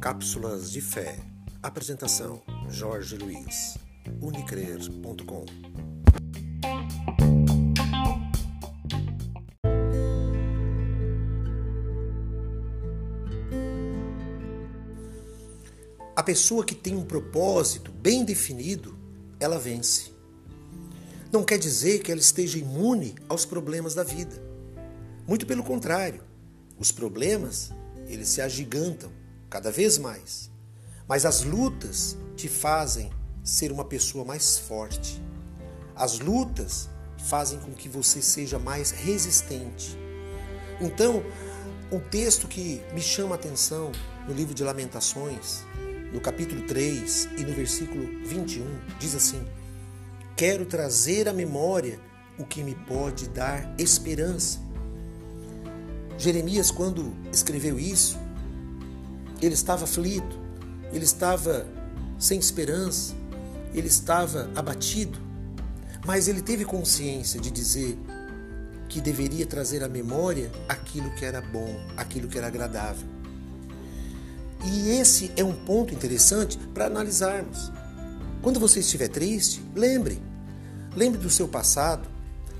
Cápsulas de Fé. Apresentação: Jorge Luiz. Unicrer.com. A pessoa que tem um propósito bem definido, ela vence. Não quer dizer que ela esteja imune aos problemas da vida. Muito pelo contrário. Os problemas, eles se agigantam cada vez mais. Mas as lutas te fazem ser uma pessoa mais forte. As lutas fazem com que você seja mais resistente. Então, um texto que me chama a atenção no livro de Lamentações, no capítulo 3 e no versículo 21, diz assim: Quero trazer à memória o que me pode dar esperança. Jeremias, quando escreveu isso, ele estava aflito, ele estava sem esperança, ele estava abatido, mas ele teve consciência de dizer que deveria trazer à memória aquilo que era bom, aquilo que era agradável. E esse é um ponto interessante para analisarmos. Quando você estiver triste, lembre. Lembre do seu passado,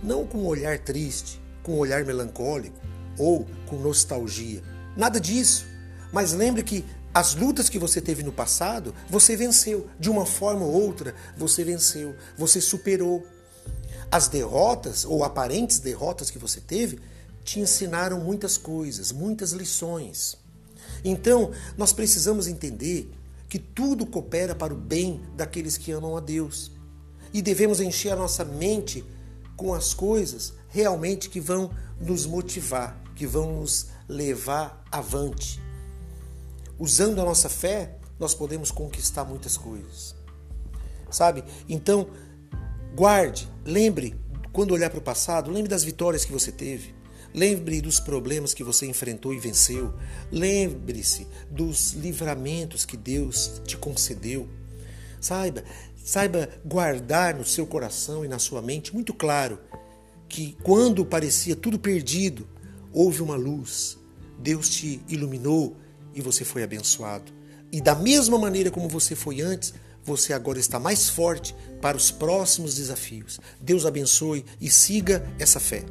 não com um olhar triste, com um olhar melancólico ou com nostalgia. Nada disso. Mas lembre que as lutas que você teve no passado, você venceu. De uma forma ou outra, você venceu. Você superou. As derrotas ou aparentes derrotas que você teve te ensinaram muitas coisas, muitas lições. Então, nós precisamos entender que tudo coopera para o bem daqueles que amam a Deus. E devemos encher a nossa mente com as coisas realmente que vão nos motivar, que vão nos levar avante. Usando a nossa fé, nós podemos conquistar muitas coisas. Sabe? Então, guarde, lembre, quando olhar para o passado, lembre das vitórias que você teve. Lembre dos problemas que você enfrentou e venceu. Lembre-se dos livramentos que Deus te concedeu. Saiba, saiba guardar no seu coração e na sua mente muito claro que quando parecia tudo perdido, houve uma luz. Deus te iluminou e você foi abençoado. E da mesma maneira como você foi antes, você agora está mais forte para os próximos desafios. Deus abençoe e siga essa fé.